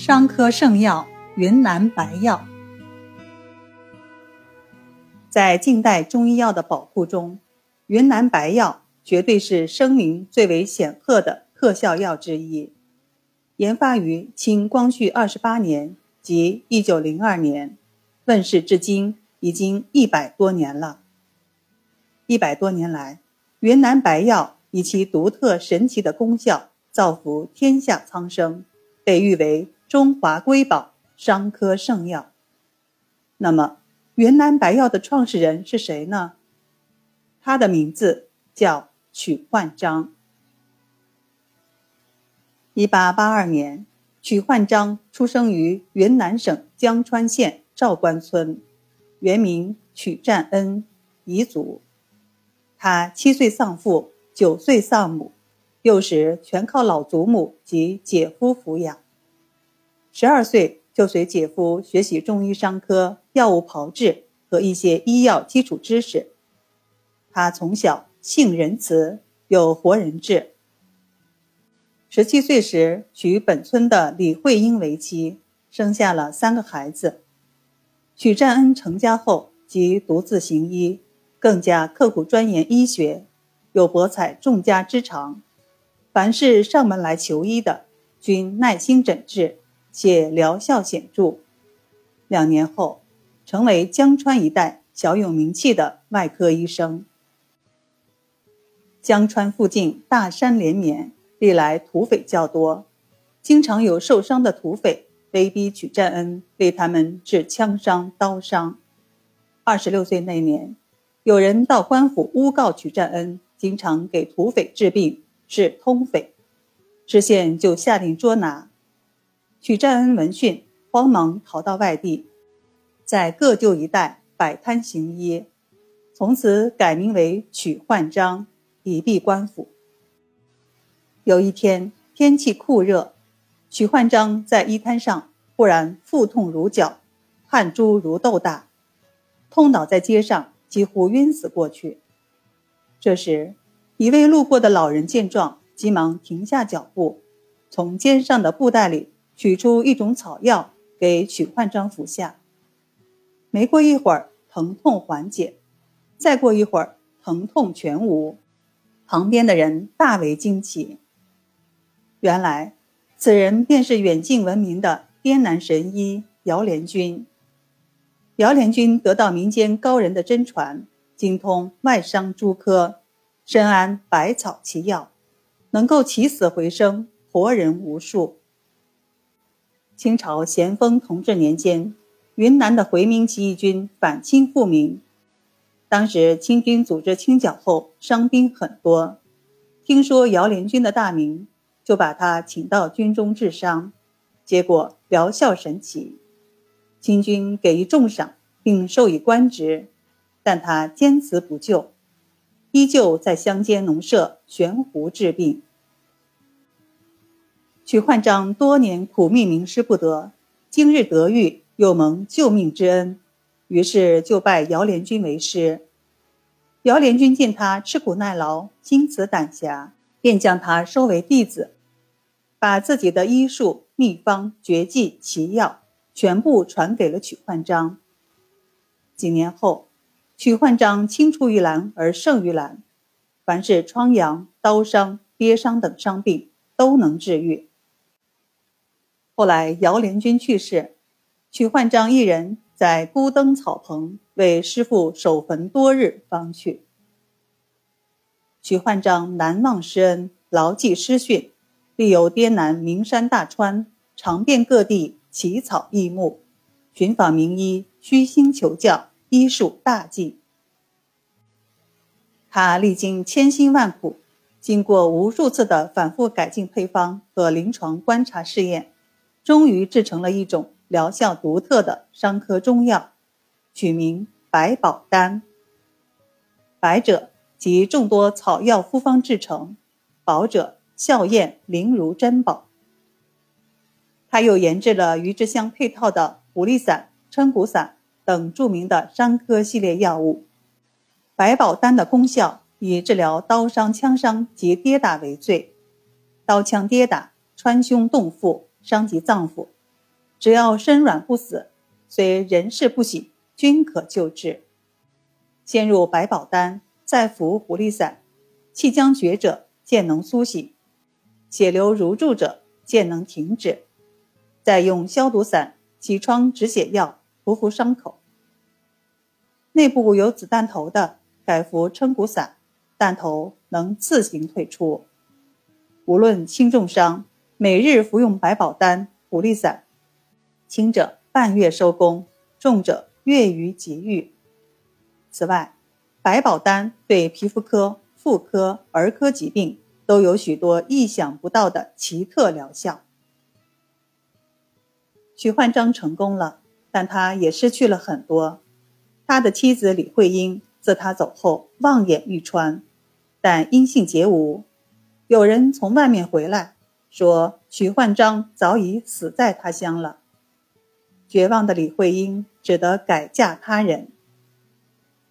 伤科圣药云南白药，在近代中医药的宝库中，云南白药绝对是声名最为显赫的特效药之一。研发于清光绪二十八年，即一九零二年，问世至今已经一百多年了。一百多年来，云南白药以其独特神奇的功效，造福天下苍生，被誉为。中华瑰宝，伤科圣药。那么，云南白药的创始人是谁呢？他的名字叫曲焕章。一八八二年，曲焕章出生于云南省江川县赵官村，原名曲占恩，彝族。他七岁丧父，九岁丧母，幼时全靠老祖母及姐夫抚养。十二岁就随姐夫学习中医伤科、药物炮制和一些医药基础知识。他从小性仁慈，有活人志。十七岁时娶本村的李慧英为妻，生下了三个孩子。许占恩成家后即独自行医，更加刻苦钻研医学，有博采众家之长。凡是上门来求医的，均耐心诊治。且疗效显著，两年后，成为江川一带小有名气的外科医生。江川附近大山连绵，历来土匪较多，经常有受伤的土匪威逼曲占恩为他们治枪伤、刀伤。二十六岁那年，有人到官府诬告曲占恩经常给土匪治病，是通匪，知县就下令捉拿。许占恩闻讯，慌忙逃到外地，在各旧一带摆摊行医，从此改名为曲焕章，以避官府。有一天天气酷热，曲焕章在医摊上忽然腹痛如绞，汗珠如豆大，痛倒在街上，几乎晕死过去。这时，一位路过的老人见状，急忙停下脚步，从肩上的布袋里。取出一种草药给曲焕章服下，没过一会儿，疼痛缓解；再过一会儿，疼痛全无。旁边的人大为惊奇。原来，此人便是远近闻名的滇南神医姚连军。姚连军得到民间高人的真传，精通外伤诸科，深谙百草奇药，能够起死回生，活人无数。清朝咸丰同治年间，云南的回民起义军反清复明。当时清军组织清剿后，伤兵很多。听说姚连军的大名，就把他请到军中治伤，结果疗效神奇。清军给予重赏，并授以官职，但他坚持不救，依旧在乡间农舍悬壶治病。曲焕章多年苦命名师不得，今日得遇，又蒙救命之恩，于是就拜姚连军为师。姚连军见他吃苦耐劳、心慈胆侠，便将他收为弟子，把自己的医术、秘方、绝技、奇药全部传给了曲焕章。几年后，曲焕章青出于蓝而胜于蓝，凡是疮疡、刀伤、跌伤等伤病都能治愈。后来，姚连军去世，许焕章一人在孤灯草棚为师父守坟多日方去。许焕章难忘师恩，牢记师训，历游滇南名山大川，尝遍各地奇草异木，寻访名医，虚心求教，医术大进。他历经千辛万苦，经过无数次的反复改进配方和临床观察试验。终于制成了一种疗效独特的伤科中药，取名百宝丹。百者即众多草药复方制成，宝者效验灵如珍宝。他又研制了与之相配套的五力散、称骨散等著名的伤科系列药物。百宝丹的功效以治疗刀伤、枪伤及跌打为最，刀枪跌打、穿胸动腹。伤及脏腑，只要身软不死，虽人事不省，均可救治。先入百宝丹，再服狐狸散，气将绝者渐能苏醒，血流如注者渐能停止。再用消毒散、起疮止血药涂敷伤口。内部有子弹头的，改服称骨散，弹头能自行退出。无论轻重伤，每日服用百宝丹、狐狸散，轻者半月收工，重者月余即愈。此外，百宝丹对皮肤科、妇科、儿科疾病都有许多意想不到的奇特疗效。许焕章成功了，但他也失去了很多。他的妻子李慧英自他走后望眼欲穿，但音信皆无。有人从外面回来，说徐焕章早已死在他乡了。绝望的李慧英只得改嫁他人。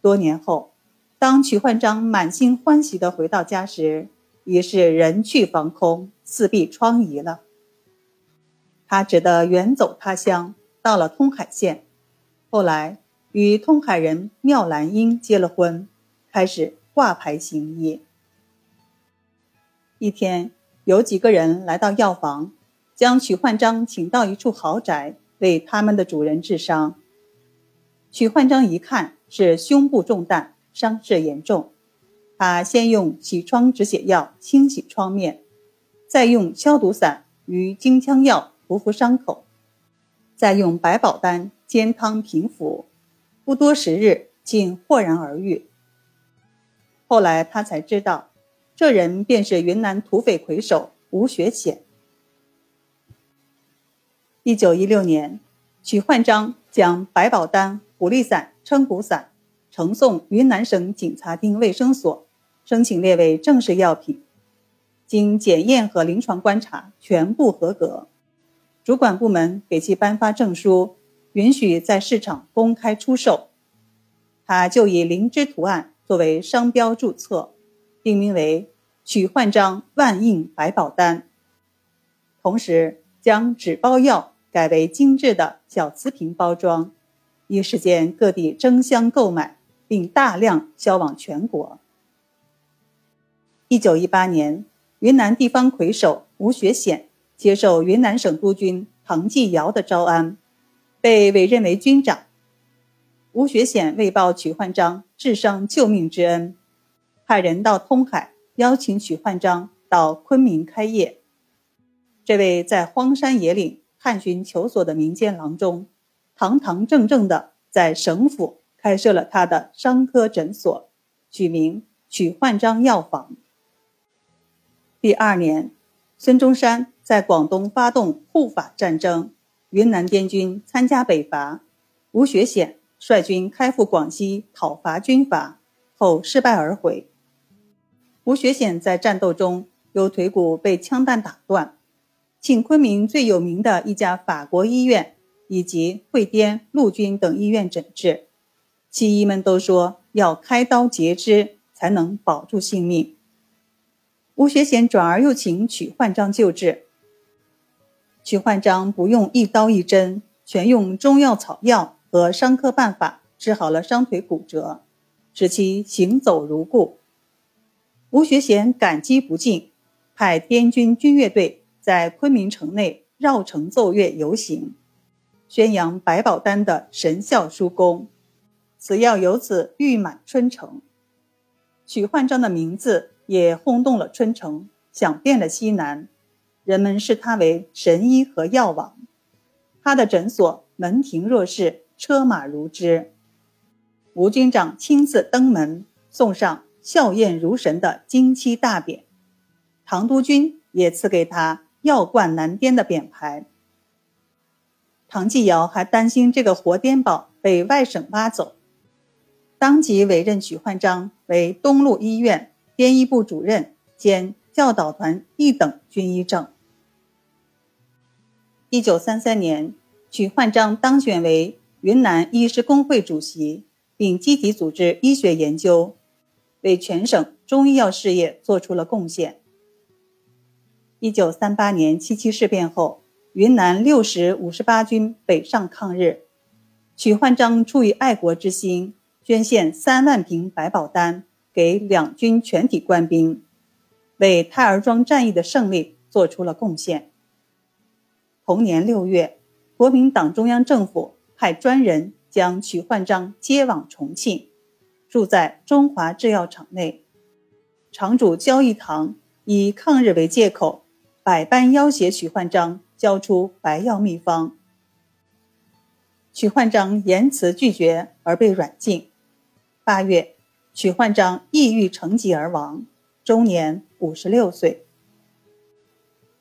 多年后，当徐焕章满心欢喜地回到家时，已是人去房空，四壁疮痍了。他只得远走他乡，到了通海县。后来与通海人妙兰英结了婚，开始挂牌行医。一天，有几个人来到药房，将许焕章请到一处豪宅，为他们的主人治伤。许焕章一看是胸部中弹，伤势严重，他先用洗疮止血药清洗创面，再用消毒散与金枪药涂敷伤口，再用百宝丹煎汤平服，不多时日竟豁然而愈。后来他才知道。这人便是云南土匪魁首吴学显。一九一六年，许焕章将百宝丹、虎力散、称骨散呈送云南省警察厅卫生所，申请列为正式药品。经检验和临床观察，全部合格。主管部门给其颁发证书，允许在市场公开出售。他就以灵芝图案作为商标注册。定名为许焕章万应百宝丹，同时将纸包药改为精致的小瓷瓶包装，一时间各地争相购买，并大量销往全国。一九一八年，云南地方魁首吴学显接受云南省督军唐继尧的招安，被委任为军长。吴学显为报许焕章治伤救命之恩。派人到通海邀请许焕章到昆明开业。这位在荒山野岭探寻求索的民间郎中，堂堂正正的在省府开设了他的伤科诊所，取名许焕章药房。第二年，孙中山在广东发动护法战争，云南滇军参加北伐，吴学显率军开赴广西讨伐军阀，后失败而回。吴学显在战斗中有腿骨被枪弹打断，请昆明最有名的一家法国医院以及会滇陆军等医院诊治，西医们都说要开刀截肢才能保住性命。吴学显转而又请曲焕章救治，曲焕章不用一刀一针，全用中药草药和伤科办法治好了伤腿骨折，使其行走如故。吴学贤感激不尽，派滇军军乐队在昆明城内绕城奏乐游行，宣扬白宝丹的神效殊功。此药由此誉满春城。许焕章的名字也轰动了春城，响遍了西南，人们视他为神医和药王。他的诊所门庭若市，车马如织。吴军长亲自登门送上。笑靥如神的金漆大匾，唐督军也赐给他“药冠南滇”的匾牌。唐继尧还担心这个活颠宝被外省挖走，当即委任许焕章为东路医院编医部主任兼教导团一等军医正。一九三三年，许焕章当选为云南医师工会主席，并积极组织医学研究。为全省中医药事业做出了贡献。一九三八年七七事变后，云南六十五十八军北上抗日，许焕章出于爱国之心，捐献三万瓶百宝丹给两军全体官兵，为太儿庄战役的胜利做出了贡献。同年六月，国民党中央政府派专人将许焕章接往重庆，住在中华制药厂内。厂主焦义堂以抗日为借口，百般要挟许焕章交出白药秘方。许焕章严词拒绝，而被软禁。八月，许焕章抑郁成疾而亡，终年五十六岁。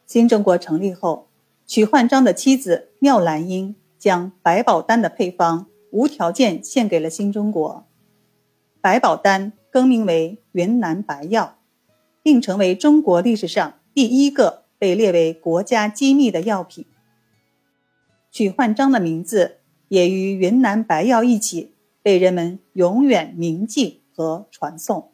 新中国成立后，许焕章的妻子廖兰英将百宝丹的配方无条件献给了新中国，百宝丹。更名为云南白药，并成为中国历史上第一个被列为国家机密的药品。曲焕章的名字也与云南白药一起被人们永远铭记和传颂。